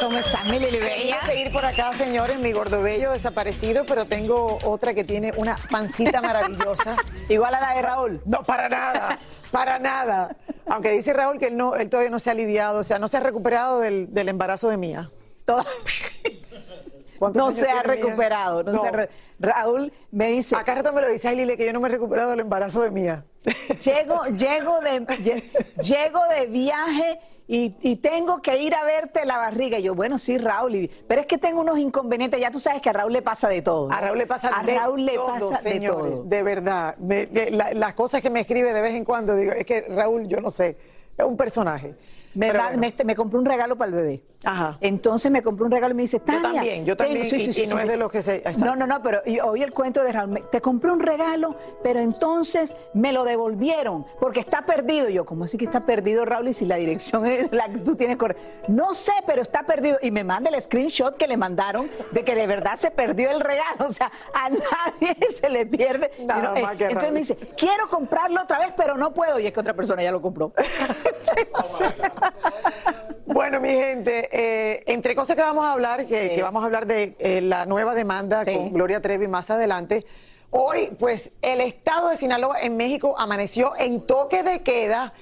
¿Cómo está mi Lili Bella? Voy a seguir por acá, señores, mi gordo bello desaparecido, pero tengo otra que tiene una pancita maravillosa. Igual a la de Raúl. No, para nada, para nada. Aunque dice Raúl que él, no, él todavía no se ha aliviado, o sea, no se ha recuperado del, del embarazo de Mía. Toda- ¿Cuántos No se ha recuperado. no No. se ha re- Raúl me dice, Acá rato me lo dice, ay Lili, que yo no me he recuperado del embarazo de Mía. llego, llego, de, lle- llego de viaje y, y tengo que ir a verte la barriga. Y yo, bueno, sí, Raúl, y- pero es que tengo unos inconvenientes. Ya tú sabes que a Raúl le pasa de todo. A Raúl le pasa A de Raúl le todo, pasa de todo. de verdad. Me- de- la- las cosas que me escribe de vez en cuando, digo, es que Raúl, yo no sé, es un personaje. Me, va- bueno. me, me compré un regalo para el bebé. Ajá. Entonces me compré un regalo y me dice, Tania. también, yo también, tengo- y- y no es de los que se- exacto. No, no, no, pero oí el cuento de Raúl. Te compré un regalo, pero entonces me lo devolvieron porque está perdido. Y yo, ¿cómo así que está perdido, Raúl? Y si la dirección es la que tú tienes corre- No sé, pero está perdido. Y me manda el screenshot que le mandaron de que de verdad se perdió el regalo. O sea, a nadie se le pierde. Nada no, más eh, que entonces Raúl. me dice, quiero comprarlo otra vez, pero no puedo. Y es que otra persona ya lo compró. Bueno, mi gente, eh, entre cosas que vamos a hablar, que, Sí. que vamos a hablar de eh, la nueva demanda Sí. con Gloria Trevi más adelante. Hoy, pues, el estado de Sinaloa en México amaneció en toque de queda,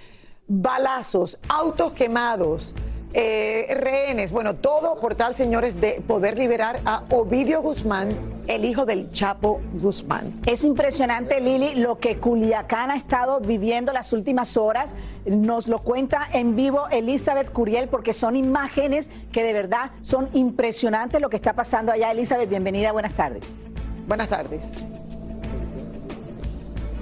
balazos, autos quemados, eh, rehenes, bueno, todo por tal, señores, de poder liberar a Ovidio Guzmán, el hijo del Chapo Guzmán. Es impresionante, Lili, lo que Culiacán ha estado viviendo las últimas horas. Nos lo cuenta en vivo Elizabeth Curiel, porque son imágenes que de verdad son impresionantes lo que está pasando allá. Elizabeth, bienvenida, buenas tardes. Buenas tardes.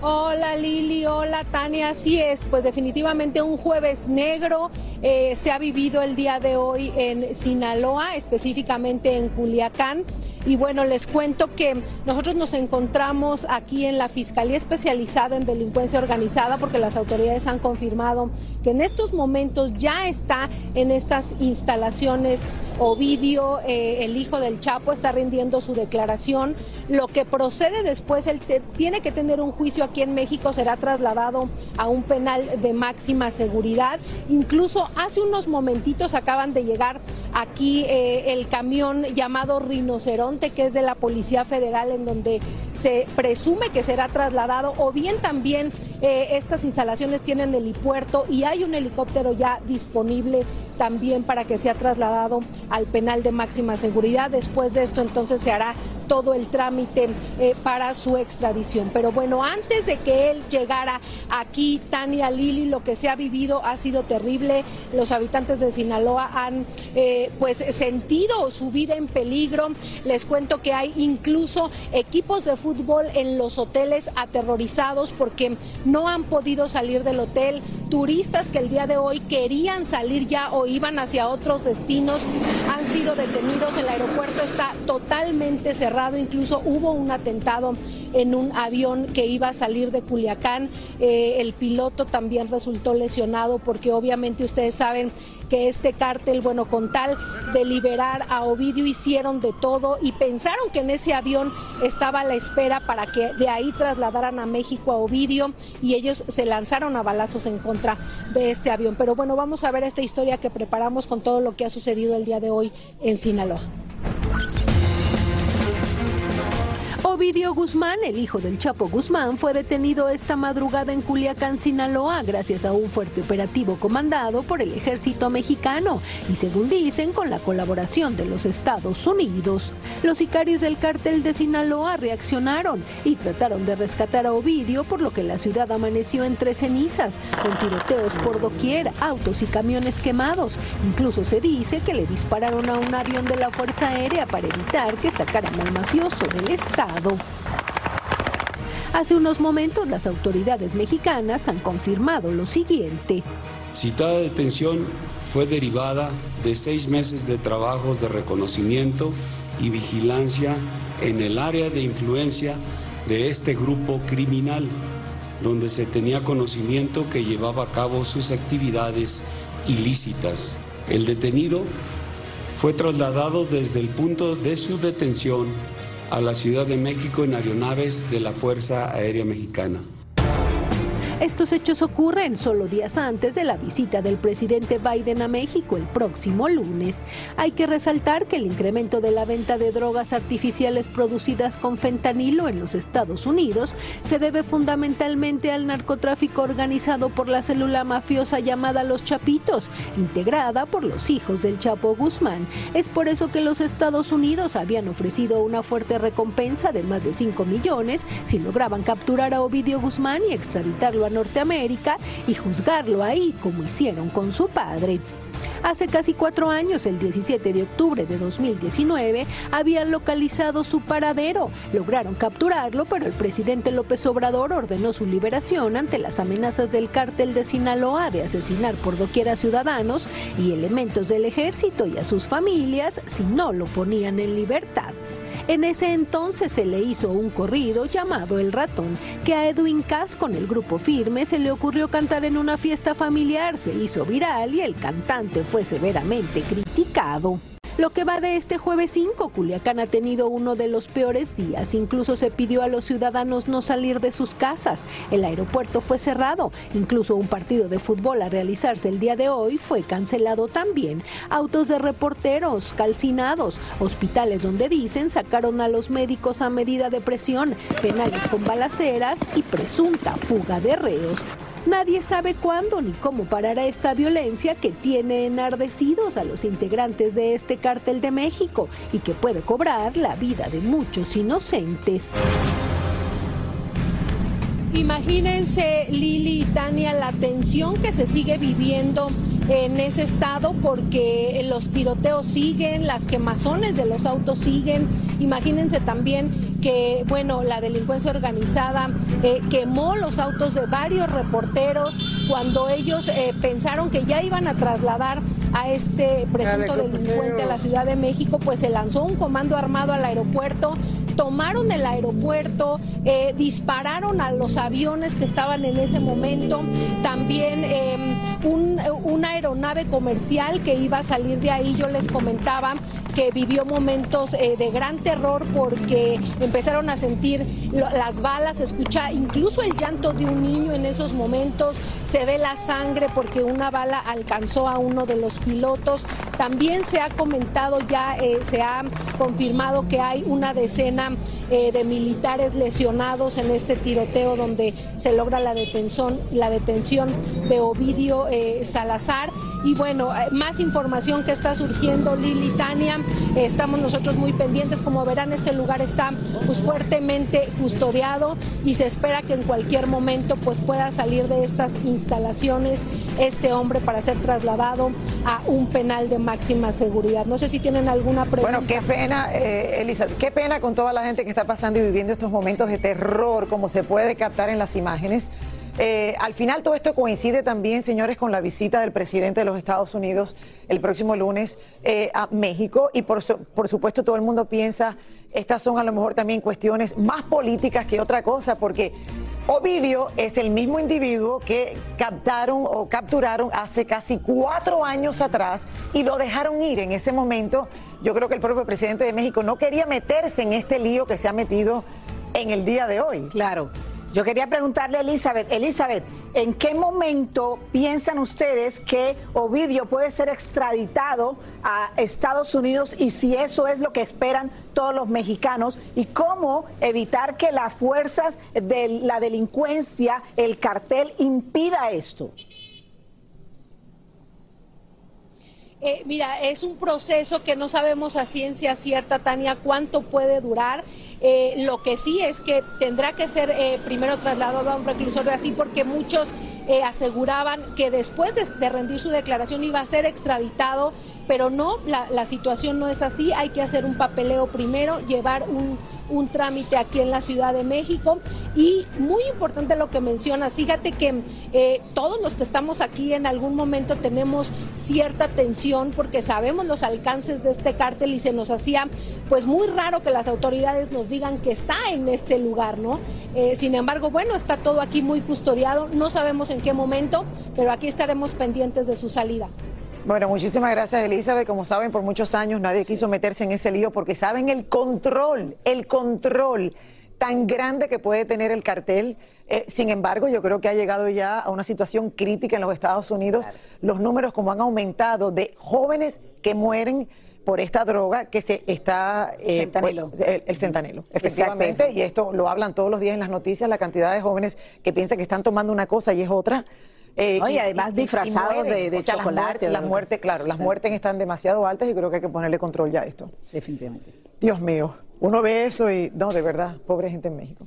Hola Lili, hola Tania, así es, pues definitivamente un jueves negro eh, se ha vivido el día de hoy en Sinaloa, específicamente en Culiacán. Y bueno, les cuento que nosotros nos encontramos aquí en la Fiscalía Especializada en Delincuencia Organizada porque las autoridades han confirmado que en estos momentos ya está en estas instalaciones Ovidio, eh, el hijo del Chapo, está rindiendo su declaración. Lo que procede después, él tiene que tener un juicio aquí en México, será trasladado a un penal de máxima seguridad. Incluso hace unos momentitos acaban de llegar aquí eh, el camión llamado Que es de la Policía Federal, en donde se presume que será trasladado, o bien también eh, estas instalaciones tienen helipuerto y hay un helicóptero ya disponible también para que sea trasladado al penal de máxima seguridad. Después de esto entonces se hará todo el trámite para su extradición. Pero bueno, antes de que él llegara aquí, Tania Lili, lo que se ha vivido ha sido terrible. Los habitantes de Sinaloa han pues sentido su vida en peligro. Les cuento que hay incluso equipos de fútbol en los hoteles aterrorizados porque no han podido salir del hotel. Turistas que el día de hoy querían salir ya o iban hacia otros destinos han sido detenidos. El aeropuerto está totalmente cerrado. Incluso hubo un atentado en un avión que iba a salir de Culiacán. Eh, el piloto también resultó lesionado porque obviamente ustedes saben que este cártel, bueno, con tal de liberar a Ovidio hicieron de todo y pensaron que en ese avión estaba la espera para que de ahí trasladaran a México a Ovidio y ellos se lanzaron a balazos en contra de este avión. Pero bueno, vamos a ver esta historia que preparamos con todo lo que ha sucedido el día de hoy en Sinaloa. Ovidio Guzmán, el hijo del Chapo Guzmán, fue detenido esta madrugada en Culiacán, Sinaloa, gracias a un fuerte operativo comandado por el ejército mexicano y, según dicen, con la colaboración de los Estados Unidos. Los sicarios del cártel de Sinaloa reaccionaron y trataron de rescatar a Ovidio, por lo que la ciudad amaneció entre cenizas, con tiroteos por doquier, autos y camiones quemados. Incluso se dice que le dispararon a un avión de la Fuerza Aérea para evitar que sacaran al mafioso del estado. Hace unos momentos las autoridades mexicanas han confirmado lo siguiente. Citada detención fue derivada de seis meses de trabajos de reconocimiento y vigilancia en el área de influencia de este grupo criminal, donde se tenía conocimiento que llevaba a cabo sus actividades ilícitas. El detenido fue trasladado desde el punto de su detención a la Ciudad de México en aeronaves de la Fuerza Aérea Mexicana. Estos hechos ocurren solo días antes de la visita del presidente Biden a México el próximo lunes. Hay que resaltar que el incremento de la venta de drogas artificiales producidas con fentanilo en los Estados Unidos se debe fundamentalmente al narcotráfico organizado por la célula mafiosa llamada Los Chapitos, integrada por los hijos del Chapo Guzmán. Es por eso que los Estados Unidos habían ofrecido una fuerte recompensa de más de 5 millones si lograban capturar a Ovidio Guzmán y extraditarlo Norteamérica y juzgarlo ahí como hicieron con su padre. Hace casi cuatro años, el 17 de octubre de 2019, habían localizado su paradero. Lograron capturarlo, pero el presidente López Obrador ordenó su liberación ante las amenazas del cártel de Sinaloa de asesinar por doquier a ciudadanos y elementos del ejército y a sus familias si no lo ponían en libertad. En ese entonces se le hizo un corrido llamado El Ratón, que a Edwin Cass con el grupo Firme se le ocurrió cantar en una fiesta familiar, se hizo viral y el cantante fue severamente criticado. Lo que va de este jueves 5, Culiacán ha tenido uno de los peores días. Incluso se pidió a los ciudadanos no salir de sus casas. El aeropuerto fue cerrado. Incluso un partido de fútbol a realizarse el día de hoy fue cancelado también. Autos de reporteros calcinados. Hospitales donde dicen sacaron a los médicos a medida de presión. Penales con balaceras y presunta fuga de reos. Nadie sabe cuándo ni cómo parará esta violencia que tiene enardecidos a los integrantes de este cártel de México y que puede cobrar la vida de muchos inocentes. Imagínense, Lili y Tania, la tensión que se sigue viviendo en ese estado porque los tiroteos siguen, las quemazones de los autos siguen. Imagínense también que, bueno, la delincuencia organizada eh, quemó los autos de varios reporteros cuando ellos eh, pensaron que ya iban a trasladar a este presunto delincuente a la Ciudad de México, pues se lanzó un comando armado al aeropuerto, tomaron el aeropuerto, eh, dispararon a los aviones que estaban en ese momento, también em, una aeronave comercial que iba a salir de ahí, yo les comentaba que vivió momentos eh, de gran terror porque empezaron a sentir las balas, escucha incluso el llanto de un niño en esos momentos, se ve la sangre porque una bala alcanzó a uno de los pilotos. También se ha comentado ya, eh, se ha confirmado que hay una decena de militares lesionados en este tiroteo donde se logra la detención, la detención de Ovidio eh, Salazar. Y bueno, eh, más información que está surgiendo, Lili Tania. estamos nosotros muy pendientes. Como verán, este lugar está pues, fuertemente custodiado y se espera que en cualquier momento pues, pueda salir de estas instalaciones este hombre para ser trasladado a un penal de máxima seguridad. No sé si tienen alguna pregunta. Bueno, qué pena, eh, Elisa, qué pena con toda la gente que está pasando y viviendo estos momentos terror, como se puede captar en las imágenes. Eh, al final todo esto coincide también, señores, con la visita del presidente de los Estados Unidos el próximo lunes eh, a México y por, por supuesto todo el mundo piensa, estas son a lo mejor también cuestiones más políticas que otra cosa, porque Ovidio es el mismo individuo que captaron o capturaron hace casi cuatro años atrás y lo dejaron ir en ese momento. Yo creo que el propio presidente de México no quería meterse en este lío que se ha metido en el día de hoy. Claro. Yo quería preguntarle a Elizabeth, Elizabeth, ¿en qué momento piensan ustedes que Ovidio puede ser extraditado a Estados Unidos y si eso es lo que esperan todos los mexicanos y cómo evitar que las fuerzas de la delincuencia, el cartel, impida esto? Eh, mira, es un proceso que no sabemos a ciencia cierta, Tania, cuánto puede durar. Eh, lo que sí es que tendrá que ser eh, primero trasladado a un reclusorio así porque muchos aseguraban que después de, rendir su declaración iba a ser extraditado, pero no, la, la situación no es así. Hay que hacer un papeleo primero, llevar un un trámite aquí en la Ciudad de México. Y muy importante lo que mencionas, fíjate que eh, todos los que estamos aquí en algún momento tenemos cierta tensión porque sabemos los alcances de este cártel y se nos hacía pues muy raro que las autoridades nos digan que está en este lugar, ¿no? Eh, sin embargo, bueno, está todo aquí muy custodiado, no sabemos en qué momento, pero aquí estaremos pendientes de su salida. Bueno, muchísimas gracias Elizabeth. Como saben, por muchos años nadie quiso meterse en ese lío porque saben el control, el control tan grande que puede tener el cartel. Eh, sin embargo, yo creo que ha llegado ya a una situación crítica en los Estados Unidos. Los números como han aumentado de jóvenes que mueren por esta droga que se está eh, fentanilo. Pues, el, el, fentanilo, efectivamente, y esto lo hablan todos los días en las noticias, la cantidad de jóvenes que piensan que están tomando una cosa y es otra. Eh, y, además disfrazados de, chocolate. Las muertes, claro, las muertes están demasiado altas y creo que hay que ponerle control ya a esto. Definitivamente. Dios mío, uno ve eso y no, de verdad, pobre gente en México.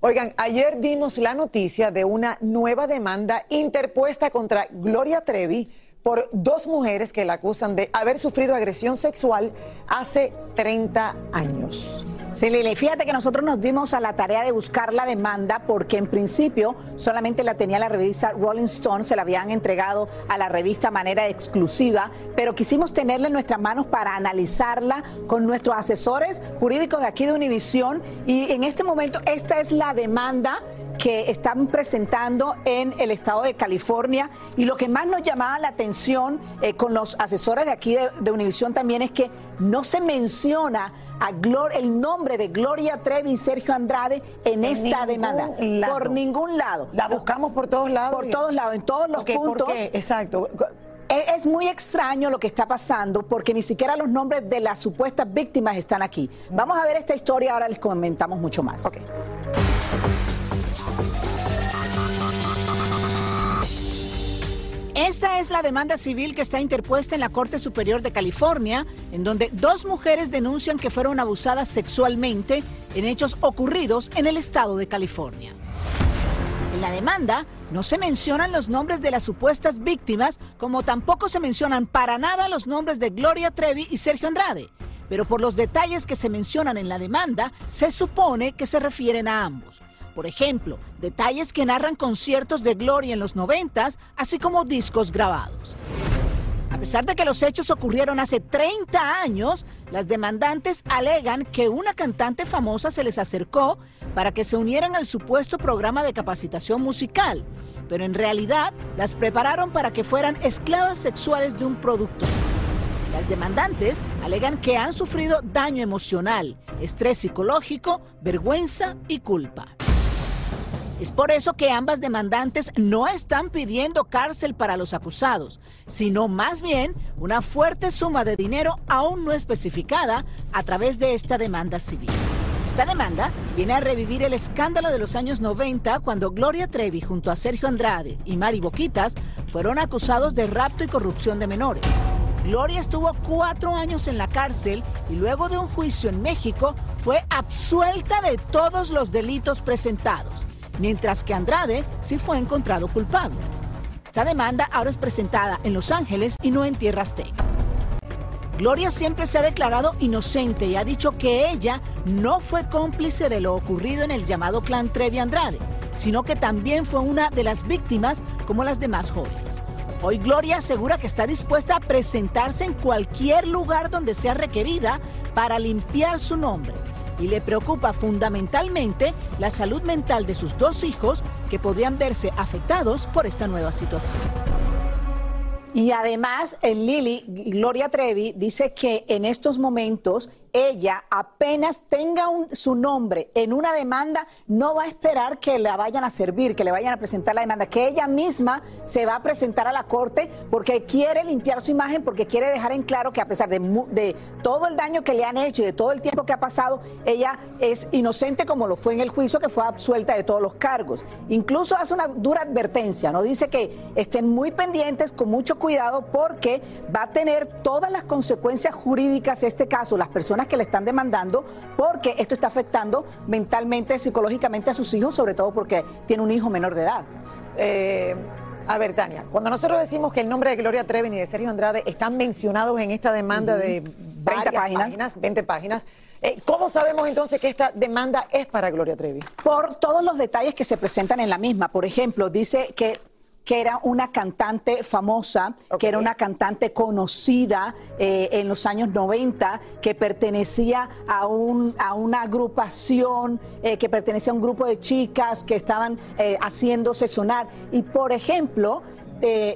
Oigan, ayer dimos la noticia de una nueva demanda interpuesta contra Gloria Trevi por dos mujeres que la acusan de haber sufrido agresión sexual hace 30 años. Sí, Lili, fíjate que nosotros nos dimos a la tarea de buscar la demanda porque en principio solamente la tenía la revista Rolling Stone, se la habían entregado a la revista manera exclusiva, pero quisimos tenerla en nuestras manos para analizarla con nuestros asesores jurídicos de aquí de Univisión y en este momento esta es la demanda que están presentando en el estado de California. Y lo que más nos llamaba la atención eh, con los asesores de aquí de, de Univisión también es que no se menciona a el nombre de Gloria Trevi y Sergio Andrade en, esta demanda. Por ningún lado. La buscamos por todos lados. Por todos lados, en todos los puntos. Exacto. Es, muy extraño lo que está pasando porque ni siquiera los nombres de las supuestas víctimas están aquí. Vamos a ver esta historia, ahora les comentamos mucho más. Okay. Esta es la demanda civil que está interpuesta en la Corte Superior de California, en donde dos mujeres denuncian que fueron abusadas sexualmente en hechos ocurridos en el estado de California. En la demanda no se mencionan los nombres de las supuestas víctimas, como tampoco se mencionan para nada los nombres de Gloria Trevi y Sergio Andrade. Pero por los detalles que se mencionan en la demanda, se supone que se refieren a ambos. Por ejemplo, detalles que narran conciertos de Gloria en los noventas, así como discos grabados. A pesar de que los hechos ocurrieron hace 30 años, las demandantes alegan que una cantante famosa se les acercó para que se unieran al supuesto programa de capacitación musical, pero en realidad las prepararon para que fueran esclavas sexuales de un productor. Las demandantes alegan que han sufrido daño emocional, estrés psicológico, vergüenza y culpa. Es por eso que ambas demandantes no están pidiendo cárcel para los acusados, sino más bien una fuerte suma de dinero aún no especificada a través de esta demanda civil. Esta demanda viene a revivir el escándalo de los años 90 cuando Gloria Trevi junto a Sergio Andrade y Mari Boquitas fueron acusados de rapto y corrupción de menores. Gloria estuvo cuatro años en la cárcel y luego de un juicio en México fue absuelta de todos los delitos presentados, mientras que Andrade sí fue encontrado culpable. Esta demanda ahora es presentada en Los Ángeles y no en Tierra Azteca. Gloria siempre se ha declarado inocente y ha dicho que ella no fue cómplice de lo ocurrido en el llamado clan Trevi Andrade, sino que también fue una de las víctimas como las demás jóvenes. Hoy Gloria asegura que está dispuesta a presentarse en cualquier lugar donde sea requerida para limpiar su nombre y le preocupa fundamentalmente la salud mental de sus dos hijos que podrían verse afectados por esta nueva situación. Y además, Lili, Gloria Trevi, dice que en estos momentos ella apenas tenga su nombre en una demanda, no va a esperar que la vayan a servir, que le vayan a presentar la demanda, que ella misma se va a presentar a la corte porque quiere limpiar su imagen, porque quiere dejar en claro que a pesar de, todo el daño que le han hecho y de todo el tiempo que ha pasado, ella es inocente como lo fue en el juicio, que fue absuelta de todos los cargos. Incluso hace una dura advertencia, ¿no? Dice que estén muy pendientes, con mucho cuidado, porque va a tener todas las consecuencias jurídicas este caso, las personas que le están demandando porque esto está afectando mentalmente, psicológicamente a sus hijos, sobre todo porque tiene un hijo menor de edad. Eh, a ver, Tania, cuando nosotros decimos que el nombre de Gloria Treven y de Sergio Andrade están mencionados en esta demanda de 20 páginas, 20 páginas, eh, ¿cómo sabemos entonces que esta demanda es para Gloria Trevi? Por todos los detalles que se presentan en la misma. Por ejemplo, dice que que era una cantante famosa, que era una cantante conocida eh, en los años 90, que pertenecía a, un, a una agrupación, eh, que pertenecía a un grupo de chicas que estaban eh, haciéndose sonar. Y por ejemplo,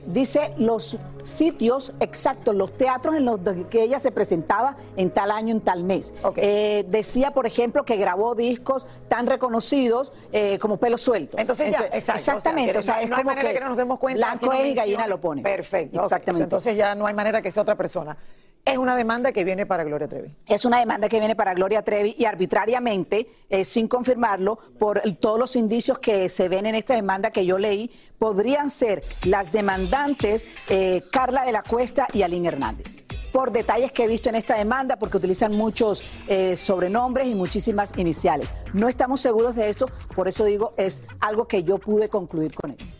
dice los sitios exactos, los teatros en los que ella se presentaba en tal año, en tal mes. Eh, decía, por ejemplo, que grabó discos tan reconocidos eh, como Pelo Suelto. Entonces, ya, exactamente. O sea, es como manera que, no nos demos cuenta. Blanco es y gallina lo pone. Perfecto. Exactamente. Entonces ya no hay manera que sea otra persona. Es una demanda que viene para Gloria Trevi. Es una demanda que viene para Gloria Trevi y arbitrariamente, eh, sin confirmarlo, por todos los indicios que se ven en esta demanda que yo leí, podrían ser las demandantes eh, Carla de la Cuesta y Aline Hernández. Por detalles que he visto en esta demanda, porque utilizan muchos eh, sobrenombres y muchísimas iniciales. No estamos seguros de esto, por eso digo, es algo que yo pude concluir con esto.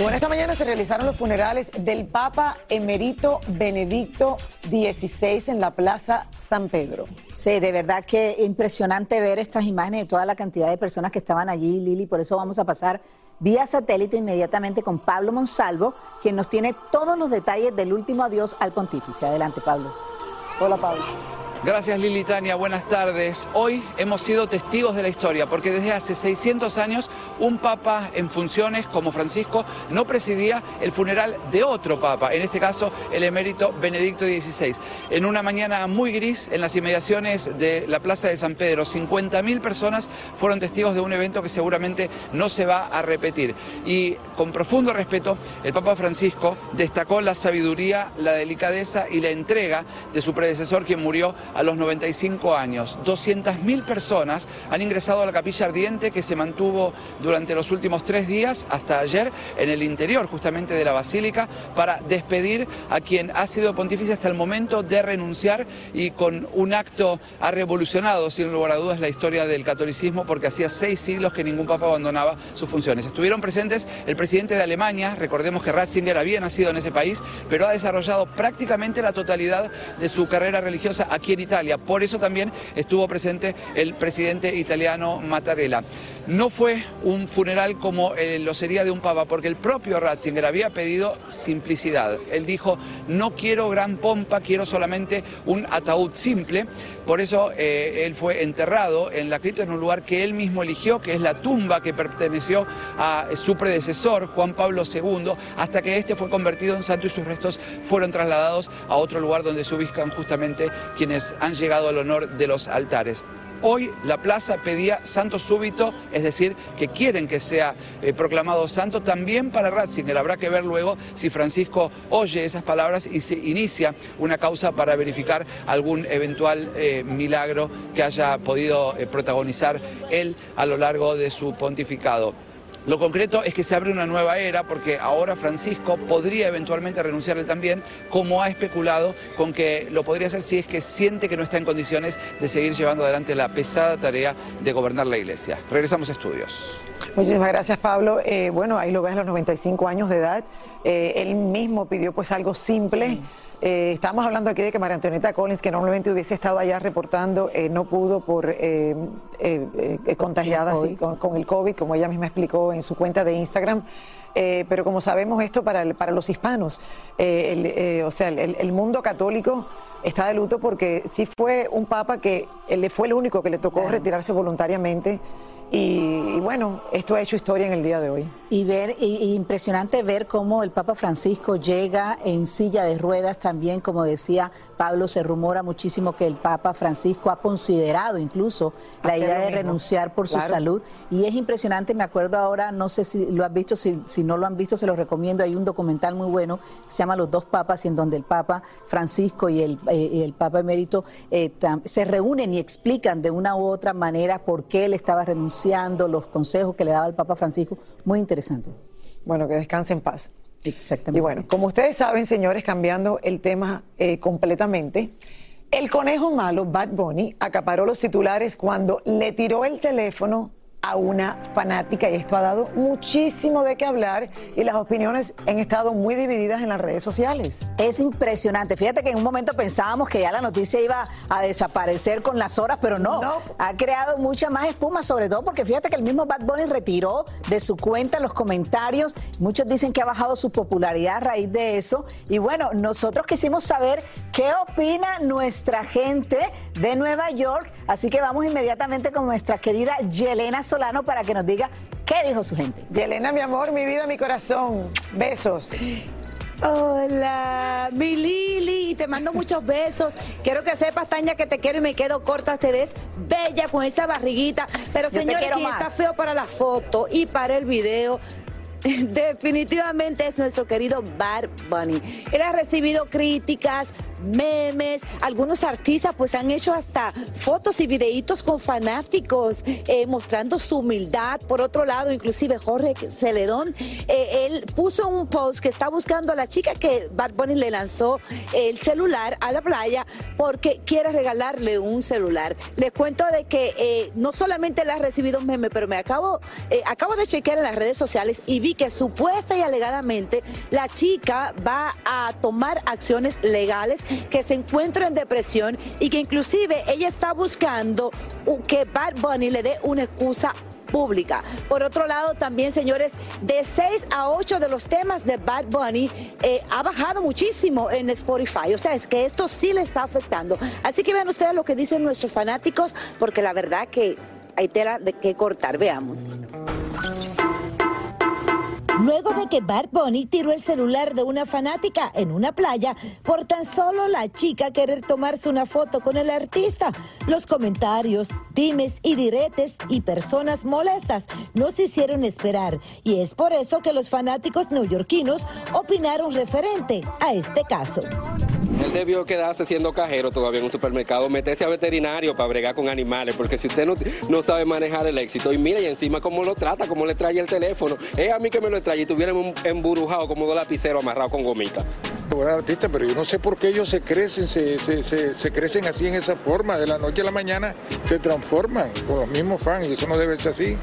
Bueno, esta mañana se realizaron los funerales del Papa Emerito Benedicto XVI en la Plaza San Pedro. Sí, de verdad que impresionante ver estas imágenes de toda la cantidad de personas que estaban allí, Lili. Por eso vamos a pasar vía satélite inmediatamente con Pablo Monsalvo, quien nos tiene todos los detalles del último adiós al pontífice. Adelante, Pablo. Hola, Pablo. Gracias Lili Tania, buenas tardes. Hoy hemos sido testigos de la historia porque desde hace 600 años un papa en funciones como Francisco no presidía el funeral de otro papa, en este caso el emérito Benedicto XVI. En una mañana muy gris en las inmediaciones de la Plaza de San Pedro, 50.000 personas fueron testigos de un evento que seguramente no se va a repetir. Y con profundo respeto, el Papa Francisco destacó la sabiduría, la delicadeza y la entrega de su predecesor quien murió a los 95 años. 200.000 personas han ingresado a la capilla ardiente que se mantuvo durante los últimos tres días hasta ayer en el interior justamente de la basílica para despedir a quien ha sido pontífice hasta el momento de renunciar y con un acto ha revolucionado sin lugar a dudas la historia del catolicismo porque hacía seis siglos que ningún papa abandonaba sus funciones. Estuvieron presentes el presidente de Alemania, recordemos que Ratzinger había nacido en ese país, pero ha desarrollado prácticamente la totalidad de su carrera religiosa aquí en Italia. Por eso también estuvo presente el presidente italiano Mattarella. No fue un funeral como eh, lo sería de un papa, porque el propio Ratzinger había pedido simplicidad. Él dijo, no quiero gran pompa, quiero solamente un ataúd simple. Por eso eh, él fue enterrado en la cripta en un lugar que él mismo eligió, que es la tumba que perteneció a su predecesor, Juan Pablo II, hasta que este fue convertido en santo y sus restos fueron trasladados a otro lugar donde se ubican justamente quienes han llegado al honor de los altares. Hoy la plaza pedía santo súbito, es decir, que quieren que sea eh, proclamado santo también para Ratzinger. Habrá que ver luego si Francisco oye esas palabras y se inicia una causa para verificar algún eventual eh, milagro que haya podido eh, protagonizar él a lo largo de su pontificado. Lo concreto es que se abre una nueva era porque ahora Francisco podría eventualmente renunciar él también, como ha especulado con que lo podría hacer si es que siente que no está en condiciones de seguir llevando adelante la pesada tarea de gobernar la iglesia. Regresamos a estudios. Muchísimas gracias, Pablo. Eh, bueno, ahí lo ves a los 95 años de edad. Eh, él mismo pidió pues algo simple. Eh, estamos hablando aquí de que María Antonieta Collins, que normalmente hubiese estado allá reportando, eh, no pudo por eh, contagiada así, con, el COVID, como ella misma explicó en su cuenta de Instagram. pero como sabemos esto para, para los hispanos, o sea, el, el, mundo católico está de luto porque sí fue un papa que le fue el único que le tocó retirarse voluntariamente. Y, bueno, esto ha hecho historia en el día de hoy. Y ver, y, impresionante ver cómo el Papa Francisco llega en silla de ruedas también, como decía Pablo, se rumora muchísimo que el Papa Francisco ha considerado incluso la idea de renunciar por su salud. Y es impresionante, me acuerdo ahora, no sé si lo han visto, si, si no lo han visto, se lo recomiendo. Hay un documental muy bueno que se llama Los dos Papas, en donde el Papa Francisco y el, eh, el Papa Emérito eh, se reúnen y explican de una u otra manera por qué él estaba renunciando, los consejos que le daba el Papa Francisco. Muy interesante. Bueno, que descanse en paz. Exactamente. Y bueno, como ustedes saben, señores, cambiando el tema eh, completamente, el conejo malo, Bad Bunny, acaparó los titulares cuando le tiró el teléfono a una fanática y esto ha dado muchísimo de qué hablar y las opiniones han estado muy divididas en las redes sociales. Es impresionante. Fíjate que en un momento pensábamos que ya la noticia iba a desaparecer con las horas, pero no. Ha creado mucha más espuma, sobre todo porque fíjate que el mismo Bad Bunny retiró de su cuenta los comentarios. Muchos dicen que ha bajado su popularidad a raíz de eso. Y bueno, nosotros quisimos saber qué opina nuestra gente de Nueva York. Así que vamos inmediatamente con nuestra querida Yelena Solano para que nos diga qué dijo su gente. Yelena, mi amor, mi vida, mi corazón. Besos. Hola, mi Lili, te mando muchos besos. Quiero que sepas, Tania, que te quiero y me quedo corta. Te ves bella con esa barriguita. Pero, señores, quien está feo para la foto y para el video, definitivamente es nuestro querido Bad Bunny. Él ha recibido críticas, memes, algunos artistas pues han hecho hasta fotos y videitos con fanáticos eh, mostrando su humildad. Por otro lado, inclusive Jorge Celedón, eh, él puso un post que está buscando a la chica que Bad Bunny le lanzó el celular a la playa porque quiere regalarle un celular. Les cuento de que eh, no solamente le ha recibido un meme, pero me acabo, acabo de chequear en las redes sociales y vi que supuesta y alegadamente la chica va a tomar acciones legales que se encuentra en depresión y que inclusive ella está buscando que Bad Bunny le dé una excusa pública. Por otro lado, también, señores, de 6 a 8 de los temas de Bad Bunny eh, ha bajado muchísimo en Spotify. O sea, es que esto sí le está afectando. Así que vean ustedes lo que dicen nuestros fanáticos, porque la verdad que hay tela de qué cortar. Veamos. Luego de que Bad Bunny tiró el celular de una fanática en una playa por tan solo la chica querer tomarse una foto con el artista, los comentarios, dimes y diretes y personas molestas no se hicieron esperar y es por eso que los fanáticos neoyorquinos opinaron referente a este caso. Debió quedarse siendo cajero todavía en un supermercado, meterse a veterinario para bregar con animales, porque si usted no, sabe manejar el éxito, y mira, y encima cómo lo trata, cómo le trae el teléfono, es a mí que me lo trae y tuviera emburujado como dos lapiceros amarrados con gomita. Buen artista, pero yo no sé por qué ellos se crecen, se, crecen así en esa forma, de la noche a la mañana se transforman con los mismos fans y eso no debe ser así,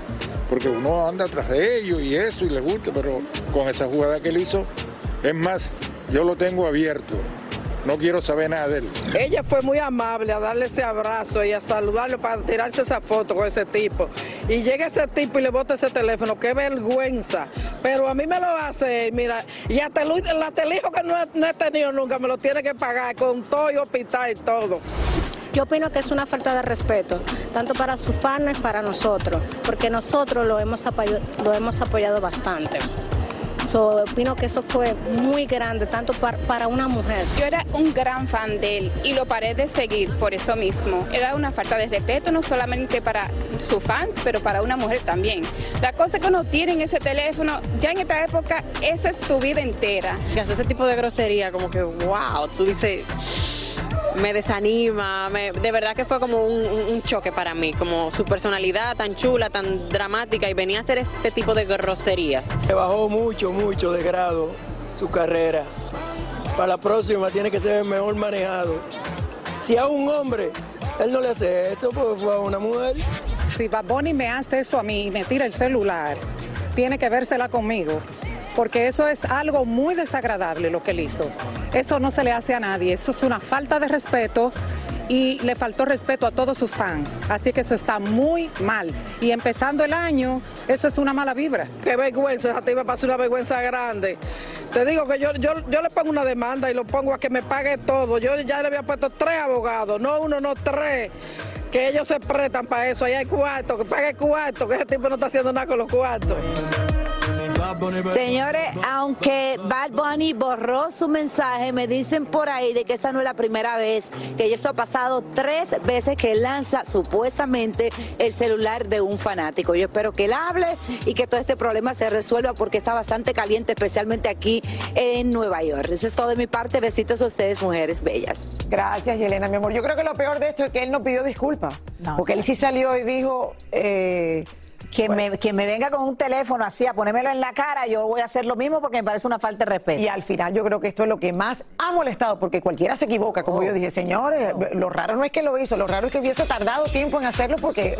porque uno anda atrás de ellos y eso y les gusta, pero con esa jugada que él hizo, es más, yo lo tengo abierto. No quiero saber nada de él. Ella fue muy amable a darle ese abrazo y a saludarlo para tirarse esa foto con ese tipo. Y llega ese tipo y le bota ese teléfono. Qué vergüenza. Pero a mí me lo hace, mira. Y hasta el, el hijo que no he, no he tenido nunca me lo tiene que pagar con todo y hospital y todo. Yo opino que es una falta de respeto, tanto para sus fans como para nosotros, porque nosotros lo hemos apoyado, lo hemos apoyado bastante. So, opino que eso fue muy grande, tanto para, para, una mujer. Yo era un gran fan de él y lo paré de seguir por eso mismo. Era una falta de respeto no solamente para sus fans, pero para una mujer también. La cosa que uno tiene en ese teléfono, ya en esta época, eso es tu vida entera. Y hace ese tipo de grosería, como que, wow, tú dices me desanima, me, de verdad que fue como un, un, choque para mí, como su personalidad tan chula, tan dramática y venía a hacer este tipo de groserías. Le bajó mucho, mucho de grado su carrera. Para la próxima tiene que ser mejor manejado. Si a un hombre él no le hace eso, pues fue a una mujer. Si Baboni me hace eso a mí y me tira el celular, tiene que vérsela conmigo porque eso es algo muy desagradable lo que él hizo. Eso no se le hace a nadie, eso es una falta de respeto y le faltó respeto a todos sus fans. Así que eso está muy mal. Y empezando el año, eso es una mala vibra. Qué vergüenza, a ti me pasó una vergüenza grande. Te digo que yo, yo, yo le pongo una demanda y lo pongo a que me pague todo. Yo ya le había puesto tres abogados, no uno, no tres que ellos se prestan para eso, allá hay cuarto, que pague cuarto, que ese tipo no está haciendo nada con los cuartos. Señores, aunque Bad Bunny borró su mensaje, me dicen por ahí de que esta no es la primera vez, que esto ha pasado tres veces que lanza supuestamente el celular de un fanático. Yo espero que él hable y que todo este problema se resuelva porque está bastante caliente, especialmente aquí en Nueva York. Eso es todo de mi parte. Besitos a ustedes, mujeres bellas. Gracias, Yelena, mi amor. Yo creo que lo peor de esto es que él no pidió disculpas. No, porque él sí salió y dijo... Eh, quien, bueno. me, quien me venga con un teléfono así a ponérmelo en la cara, yo voy a hacer lo mismo porque me parece una falta de respeto. Y al final yo creo que esto es lo que más ha molestado, porque cualquiera se equivoca, como oh. yo dije, señores, lo raro no es que lo hizo, lo raro es que hubiese tardado tiempo en hacerlo porque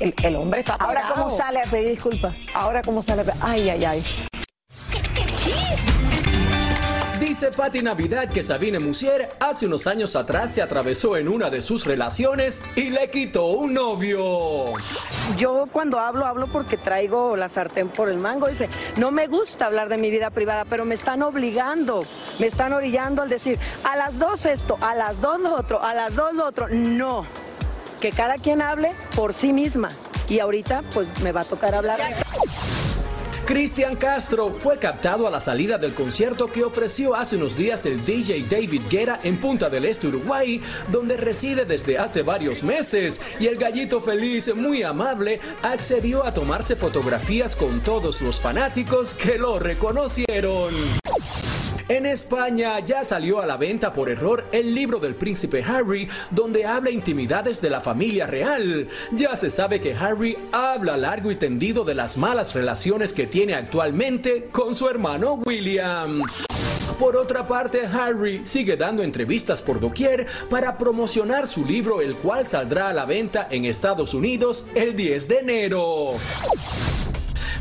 el, el hombre está Ahora cómo sale a pedir disculpas. Ahora cómo sale a pedir... Ay, ay, ay. Dice Patti Navidad que Sabine Musier hace unos años atrás se atravesó en una de sus relaciones y le quitó un novio. Yo cuando hablo, hablo porque traigo la sartén por el mango. Dice, no me gusta hablar de mi vida privada, pero me están obligando, me están orillando al decir, a las dos esto, a las dos lo otro, a las dos lo otro. No, que cada quien hable por sí misma. Y ahorita pues me va a tocar hablar. Cristian Castro fue captado a la salida del concierto que ofreció hace unos días el DJ David Guerra en Punta del Este, Uruguay, donde reside desde hace varios meses. Y el gallito feliz, muy amable, accedió a tomarse fotografías con todos los fanáticos que lo reconocieron. En España ya salió a la venta por error el libro del príncipe Harry, donde habla intimidades de la familia real. Ya se sabe que Harry habla largo y tendido de las malas relaciones que tiene actualmente con su hermano William. Por otra parte, Harry sigue dando entrevistas por doquier para promocionar su libro, el cual saldrá a la venta en Estados Unidos el 10 de enero.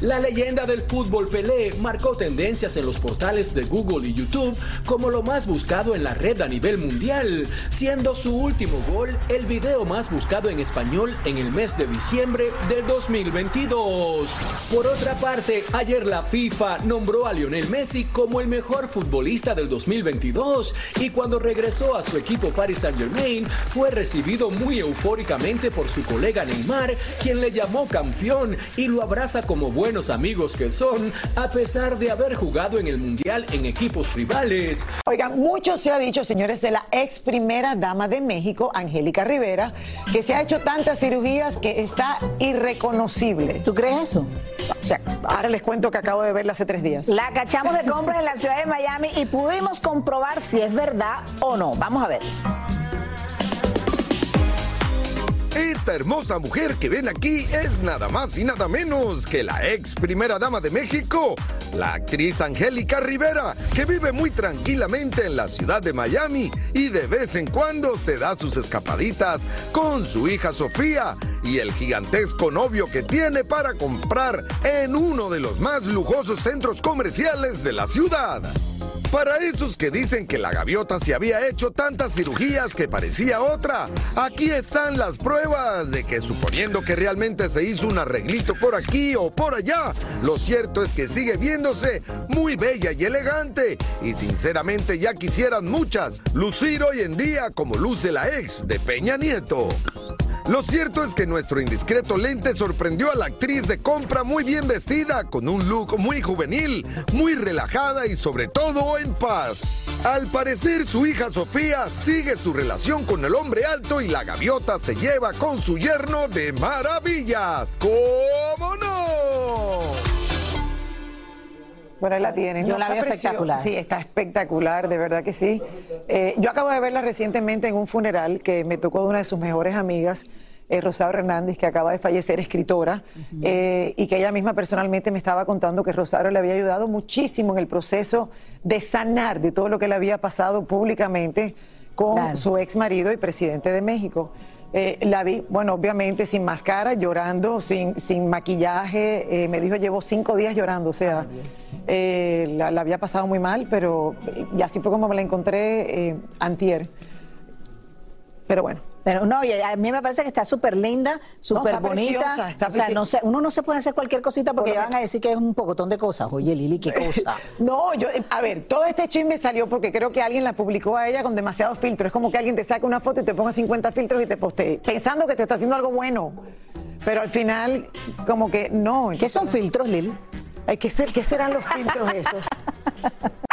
La leyenda del fútbol Pelé marcó tendencias en los portales de Google y YouTube como lo más buscado en la red a nivel mundial, siendo su último gol el video más buscado en español en el mes de diciembre del 2022. Por otra parte, ayer la FIFA nombró a Lionel Messi como el mejor futbolista del 2022 y cuando regresó a su equipo Paris Saint-Germain fue recibido muy eufóricamente por su colega Neymar, quien le llamó campeón y lo abraza como buenos amigos que son, a pesar de haber jugado en el Mundial en equipos rivales. Oigan, mucho se ha dicho, señores, de la ex primera dama de México, Angélica Rivera, que se ha hecho tantas cirugías que está irreconocible. ¿Tú crees eso? O sea, ahora les cuento que acabo de verla hace tres días. La cachamos de compra en la ciudad de Miami y pudimos comprobar si es verdad o no. Vamos a ver. Esta hermosa mujer que ven aquí es nada más y nada menos que la ex primera dama de México, la actriz Angélica Rivera, que vive muy tranquilamente en la ciudad de Miami y de vez en cuando se da sus escapaditas con su hija Sofía y el gigantesco novio que tiene para comprar en uno de los más lujosos centros comerciales de la ciudad. Para esos que dicen que la gaviota se había hecho tantas cirugías que parecía otra, aquí están las pruebas de que suponiendo que realmente se hizo un arreglito por aquí o por allá, lo cierto es que sigue viéndose muy bella y elegante y sinceramente ya quisieran muchas lucir hoy en día como luce la ex de Peña Nieto. Lo cierto es que nuestro indiscreto lente sorprendió a la actriz de compra muy bien vestida, con un look muy juvenil, muy relajada y sobre todo en paz. Al parecer su hija Sofía sigue su relación con el hombre alto y la gaviota se lleva con su yerno de maravillas. ¿Cómo no? Bueno, ahí la tienen. Yo ¿no? la Está veo preciosa. espectacular. Sí, está espectacular, de verdad que sí. Eh, yo acabo de verla recientemente en un funeral que me tocó de una de sus mejores amigas, eh, Rosario Hernández, que acaba de fallecer, escritora, eh, y que ella misma personalmente me estaba contando que Rosario le había ayudado muchísimo en el proceso de sanar de todo lo que le había pasado públicamente con Claro. su ex marido y presidente de México. Eh, la vi, bueno, obviamente sin máscara, llorando, sin, sin maquillaje. eh, me dijo, llevo cinco días llorando, o sea, eh, la, la había pasado muy mal, pero. Y así fue como me la encontré eh, antier. Pero bueno. Pero no, y a mí me parece que está súper linda, súper bonita. preciosa, está o sea, no sé, uno no se puede hacer cualquier cosita porque van a decir que es un pocotón de cosas. Oye, Lili, qué cosa. No, yo, a ver, todo este chisme salió porque creo que alguien la publicó a ella con demasiados filtros. Es como que alguien te saca una foto y te ponga 50 filtros y te postee, pensando que te está haciendo algo bueno. Pero al final, como que no. ¿Qué son filtros, Lili? ¿Qué, ser, ¿Qué serán los filtros esos?